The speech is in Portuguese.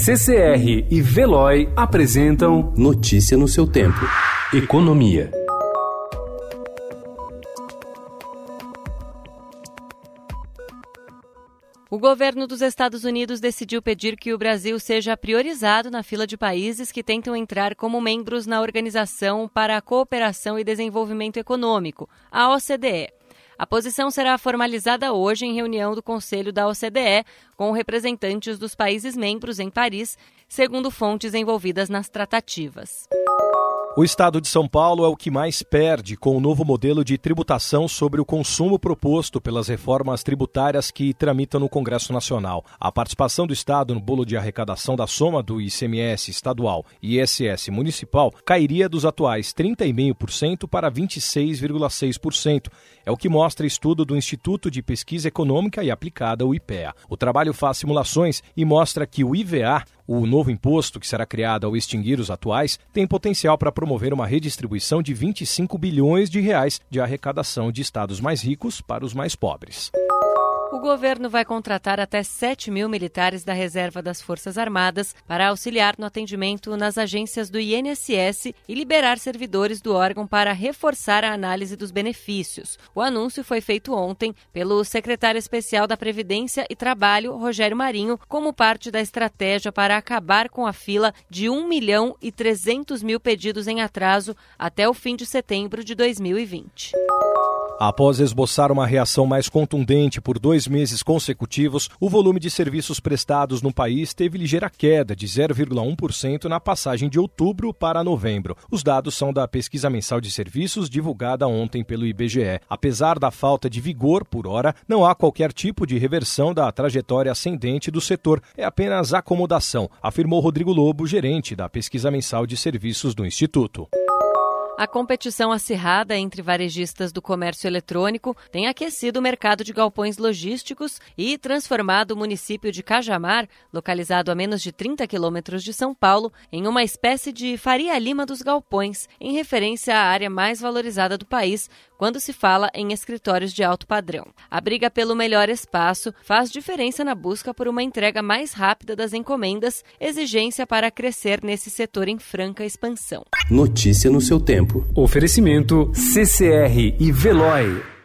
CCR e Veloy apresentam Notícia no seu tempo. Economia. O governo dos Estados Unidos decidiu pedir que o Brasil seja priorizado na fila de países que tentam entrar como membros na Organização para a Cooperação e Desenvolvimento Econômico, a OCDE. A posição será formalizada hoje em reunião do Conselho da OCDE com representantes dos países membros em Paris, segundo fontes envolvidas nas tratativas. O estado de São Paulo é o que mais perde com o novo modelo de tributação sobre o consumo proposto pelas reformas tributárias que tramitam no Congresso Nacional. A participação do estado no bolo de arrecadação da soma do ICMS estadual e ISS municipal cairia dos atuais 30,5% para 26,6%. É o que mostra estudo do Instituto de Pesquisa Econômica e Aplicada, o IPEA. O trabalho faz simulações e mostra que o IVA, o novo imposto que será criado ao extinguir os atuais tem potencial para promover uma redistribuição de 25 bilhões de reais de arrecadação de estados mais ricos para os mais pobres. O governo vai contratar até 7 mil militares da reserva das Forças Armadas para auxiliar no atendimento nas agências do INSS e liberar servidores do órgão para reforçar a análise dos benefícios. O anúncio foi feito ontem pelo secretário especial da Previdência e Trabalho, Rogério Marinho, como parte da estratégia para acabar com a fila de 1 milhão e 300 mil pedidos em atraso até o fim de setembro de 2020. Após esboçar uma reação mais contundente por dois meses consecutivos, o volume de serviços prestados no país teve ligeira queda de 0,1% na passagem de outubro para novembro. Os dados são da pesquisa mensal de serviços divulgada ontem pelo IBGE. Apesar da falta de vigor por hora, não há qualquer tipo de reversão da trajetória ascendente do setor. É apenas acomodação, afirmou Rodrigo Lobo, gerente da pesquisa mensal de serviços do Instituto. A competição acirrada entre varejistas do comércio eletrônico tem aquecido o mercado de galpões logísticos e transformado o município de Cajamar, localizado a menos de 30 quilômetros de São Paulo, em uma espécie de Faria Lima dos galpões, em referência à área mais valorizada do país quando se fala em escritórios de alto padrão. A briga pelo melhor espaço faz diferença na busca por uma entrega mais rápida das encomendas, exigência para crescer nesse setor em franca expansão. Notícia no seu tempo. Oferecimento CCR e Veloy.